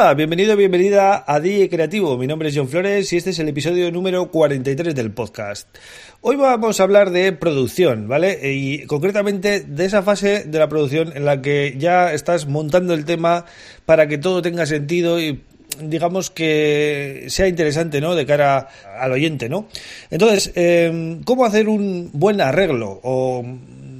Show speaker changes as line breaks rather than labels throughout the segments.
Hola, bienvenido, bienvenida a DJ Creativo. Mi nombre es John Flores y este es el episodio número 43 del podcast. Hoy vamos a hablar de producción, ¿vale? Y concretamente de esa fase de la producción en la que ya estás montando el tema para que todo tenga sentido y digamos que sea interesante, ¿no? De cara al oyente, ¿no? Entonces, em, ¿cómo hacer un buen arreglo?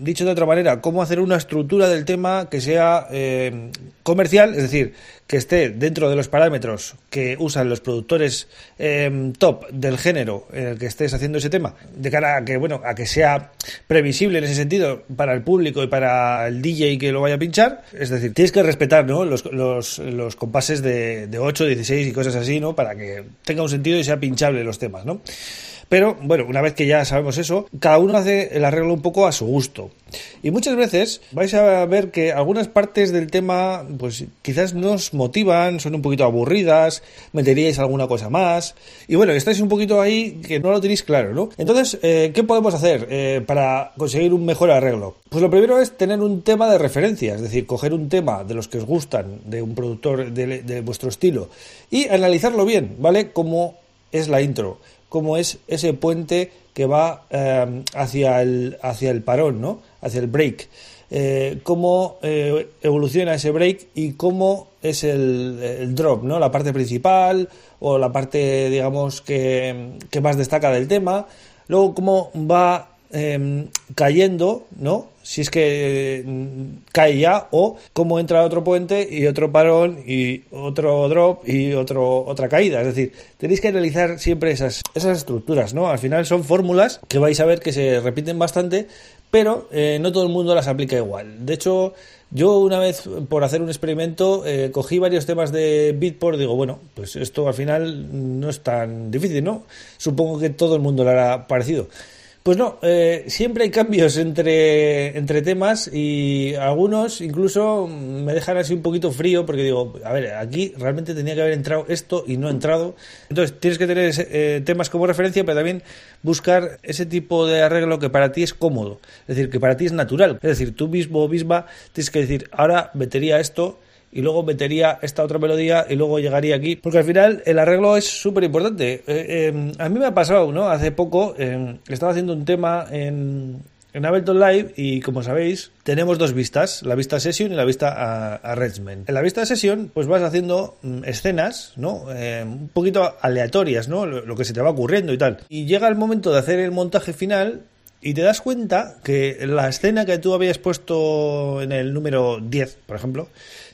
Dicho de otra manera, cómo hacer una estructura del tema que sea eh, comercial, es decir, que esté dentro de los parámetros que usan los productores eh, top del género en el que estés haciendo ese tema, de cara a que, bueno, a que sea previsible en ese sentido para el público y para el DJ que lo vaya a pinchar. Es decir, tienes que respetar ¿no? los, los, los compases de, de 8, 16 y cosas así, ¿no? Para que tenga un sentido y sea pinchable los temas, ¿no? Pero bueno, una vez que ya sabemos eso, cada uno hace el arreglo un poco a su gusto. Y muchas veces vais a ver que algunas partes del tema, pues quizás nos motivan, son un poquito aburridas, meteríais alguna cosa más. Y bueno, estáis un poquito ahí que no lo tenéis claro, ¿no? Entonces, eh, ¿qué podemos hacer eh, para conseguir un mejor arreglo? Pues lo primero es tener un tema de referencia, es decir, coger un tema de los que os gustan, de un productor de, de vuestro estilo, y analizarlo bien, ¿vale? Como es la intro cómo es ese puente que va eh, hacia, el, hacia el parón, ¿no? hacia el break. Eh, cómo eh, evoluciona ese break y cómo es el, el, drop, ¿no? La parte principal o la parte, digamos, que, que más destaca del tema. Luego, cómo va eh, cayendo, ¿no? Si es que mm, cae ya, o cómo entra otro puente y otro parón y otro drop y otro, otra caída. Es decir, tenéis que analizar siempre esas, esas estructuras, ¿no? Al final son fórmulas que vais a ver que se repiten bastante, pero eh, no todo el mundo las aplica igual. De hecho, yo una vez por hacer un experimento eh, cogí varios temas de Beatport, digo, bueno, pues esto al final no es tan difícil, ¿no? Supongo que todo el mundo lo hará parecido. Pues no, eh, siempre hay cambios entre, entre temas y algunos incluso me dejan así un poquito frío porque digo, a ver, aquí realmente tenía que haber entrado esto y no ha entrado. Entonces tienes que tener eh, temas como referencia, pero también buscar ese tipo de arreglo que para ti es cómodo, es decir, que para ti es natural. Es decir, tú mismo o misma tienes que decir, ahora metería esto y luego metería esta otra melodía y luego llegaría aquí. Porque al final el arreglo es súper importante. Eh, eh, a mí me ha pasado, ¿no? Hace poco eh, estaba haciendo un tema en, en Ableton Live y como sabéis tenemos dos vistas, la vista session y la vista arrangement. En la vista session pues vas haciendo mm, escenas, ¿no? Un poquito aleatorias, ¿no? Lo, lo que se te va ocurriendo y tal. Y llega el momento de hacer el montaje final y te das cuenta que la escena que tú habías puesto en el número 10, por ejemplo,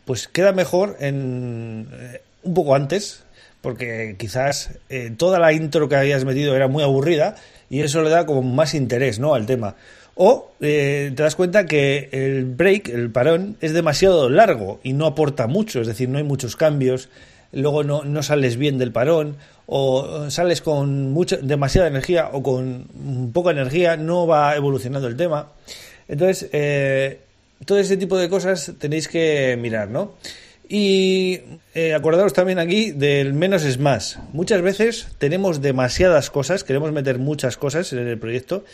pues queda mejor en eh, un poco antes, porque quizás eh, toda la intro que habías metido era muy aburrida y eso le da como más interés, ¿no? al tema. O eh, te das cuenta que el break, el parón, es demasiado largo y no aporta mucho, es decir, no hay muchos cambios, luego no, no sales bien del parón, o sales con mucha, demasiada energía o con poca energía, no va evolucionando el tema. Entonces, eh, todo ese tipo de cosas tenéis que mirar, ¿no? Y eh, acordaros también aquí del menos es más. Muchas veces tenemos demasiadas cosas, queremos meter muchas cosas en el proyecto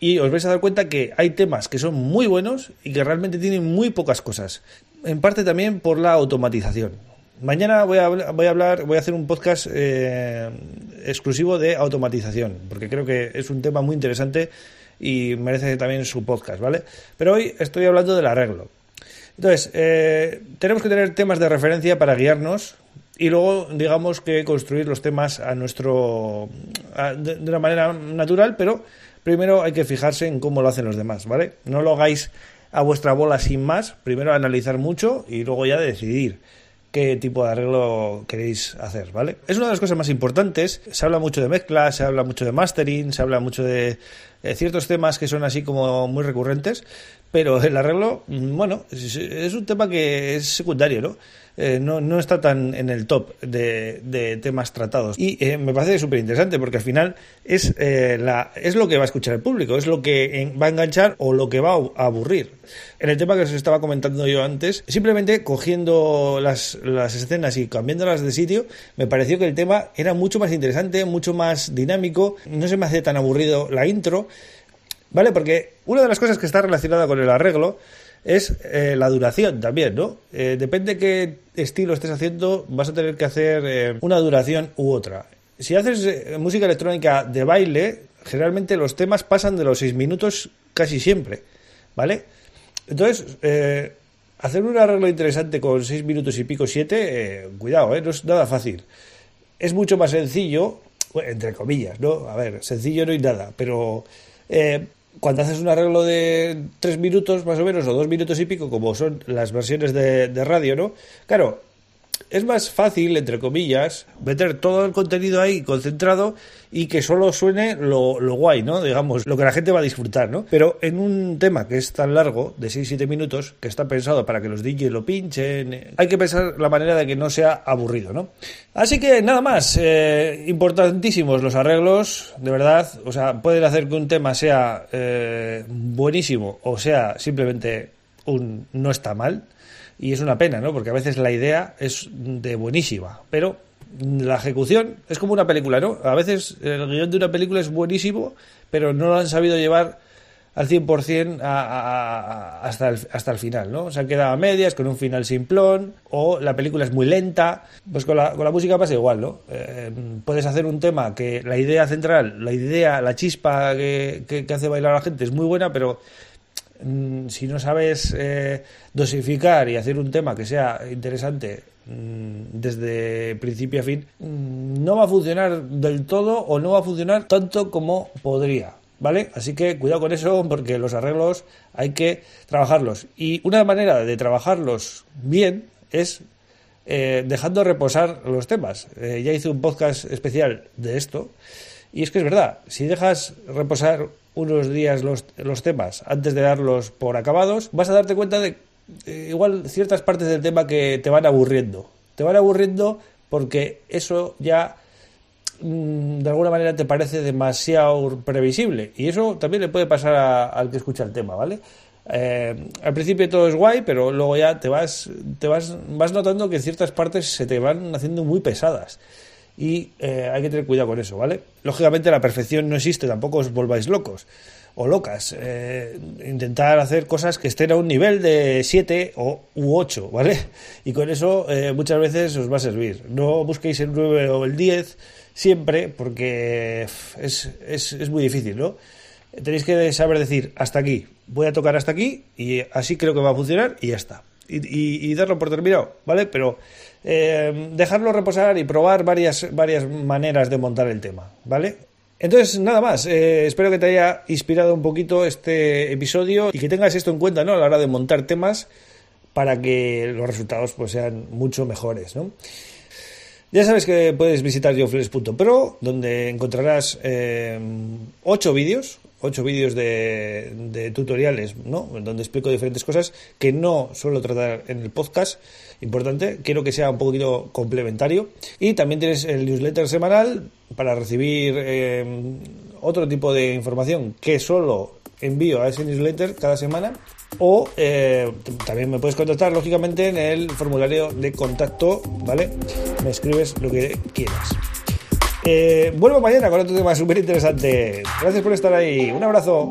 y os vais a dar cuenta que hay temas que son muy buenos y que realmente tienen muy pocas cosas. En parte también por la automatización. Mañana voy a, voy a hablar, voy a hacer un podcast eh, exclusivo de automatización, porque creo que es un tema muy interesante y merece también su podcast, ¿vale? Pero hoy estoy hablando del arreglo. Entonces, eh, tenemos que tener temas de referencia para guiarnos y luego, digamos que construir los temas a nuestro. A, de, de, una manera natural, pero primero hay que fijarse en cómo lo hacen los demás, ¿vale? No lo hagáis a vuestra bola sin más, primero analizar mucho y luego ya decidir qué tipo de arreglo queréis hacer, ¿vale? Es una de las cosas más importantes. Se habla mucho de mezcla, se habla mucho de mastering, se habla mucho de ciertos temas que son así como muy recurrentes, pero el arreglo, mm, bueno, es, un tema que es secundario, ¿no? Eh, no, no, está tan en el top de, temas tratados. Y eh, me parece súper interesante porque al final es, la, es lo que va a escuchar el público, es lo que va a enganchar o lo que va a aburrir. En el tema que os estaba comentando yo antes, simplemente cogiendo las, las escenas y cambiándolas de sitio, me pareció que el tema era mucho más interesante, mucho más dinámico, no se me hace tan aburrido la intro ¿Vale? Porque una de las cosas que está relacionada con el arreglo es eh, la duración también, ¿no? Eh, depende qué estilo estés haciendo, vas a tener que hacer eh, una duración u otra. Si haces música electrónica de baile, generalmente los temas pasan de los 6 minutos casi siempre, ¿vale? Entonces, hacer un arreglo interesante con 6 minutos y pico, 7, cuidado, no es nada fácil. Es mucho más sencillo, entre comillas, ¿no? A ver, sencillo no hay nada, pero cuando haces un arreglo de tres minutos más o menos, o dos minutos y pico, como son las versiones de, de radio, ¿no? Claro, es más fácil, entre comillas, meter todo el contenido ahí concentrado y que solo suene lo, lo, guay, ¿no? Digamos, lo que la gente va a disfrutar, ¿no? Pero en un tema que es tan largo, de 6-7 minutos, que está pensado para que los DJs lo pinchen, hay que pensar la manera de que no sea aburrido, ¿no? Así que nada más, eh, importantísimos los arreglos, de verdad, o sea, pueden hacer que un tema sea eh, buenísimo o sea simplemente un no está mal y es una pena, ¿no? Porque a veces la idea es de buenísima, pero la ejecución es como una película, ¿no? A veces el guion de una película es buenísimo, pero no lo han sabido llevar al 100% a, hasta, el, hasta el final, ¿no? Se han quedado a medias con un final simplón o la película es muy lenta. Pues con la, con la música pasa igual, ¿no? Eh, puedes hacer un tema que la idea central, la idea, la chispa que, que hace bailar a la gente es muy buena, pero si no sabes eh, dosificar y hacer un tema que sea interesante mm, desde principio a fin, mm, no va a funcionar del todo o no va a funcionar tanto como podría. ¿Vale? Así que cuidado con eso porque los arreglos hay que trabajarlos. Y una manera de trabajarlos bien es eh, dejando reposar los temas. Eh, ya hice un podcast especial de esto. Y es que es verdad, si dejas reposar unos días los, los temas antes de darlos por acabados, vas a darte cuenta de eh, igual ciertas partes del tema que te van aburriendo. Te van aburriendo porque eso ya mm, de alguna manera te parece demasiado previsible. Y eso también le puede pasar al que escucha el tema, ¿vale? Eh, al principio todo es guay, pero luego ya te vas, te vas, vas notando que ciertas partes se te van haciendo muy pesadas y eh, hay que tener cuidado con eso, ¿vale? Lógicamente la perfección no existe, tampoco os volváis locos o locas. Eh, intentar hacer cosas que estén a un nivel de 7 o, u 8, ¿vale? Y con eso eh, muchas veces os va a servir. No busquéis el 9 o el 10 siempre porque es, es, es muy difícil, ¿no? Tenéis que saber decir hasta aquí, voy a tocar hasta aquí y así creo que va a funcionar y ya está. Y, y darlo por terminado, ¿vale? Pero eh, dejarlo reposar y probar varias, varias maneras de montar el tema, ¿vale? Entonces, nada más, eh, espero que te haya inspirado un poquito este episodio y que tengas esto en cuenta, ¿no? A la hora de montar temas para que los resultados pues, sean mucho mejores, ¿no? Ya sabes que puedes visitar yofles.pro, donde encontrarás eh, ocho vídeos, ocho vídeos de, tutoriales, ¿no? Donde explico diferentes cosas que no suelo tratar en el podcast. Importante, quiero que sea un poquito complementario. Y también tienes el newsletter semanal para recibir eh, otro tipo de información que solo envío a ese newsletter cada semana. O eh, también me puedes contactar, lógicamente, en el formulario de contacto, ¿vale? Me escribes lo que quieras. Eh, vuelvo mañana con otro tema súper interesante. Gracias por estar ahí. Un abrazo.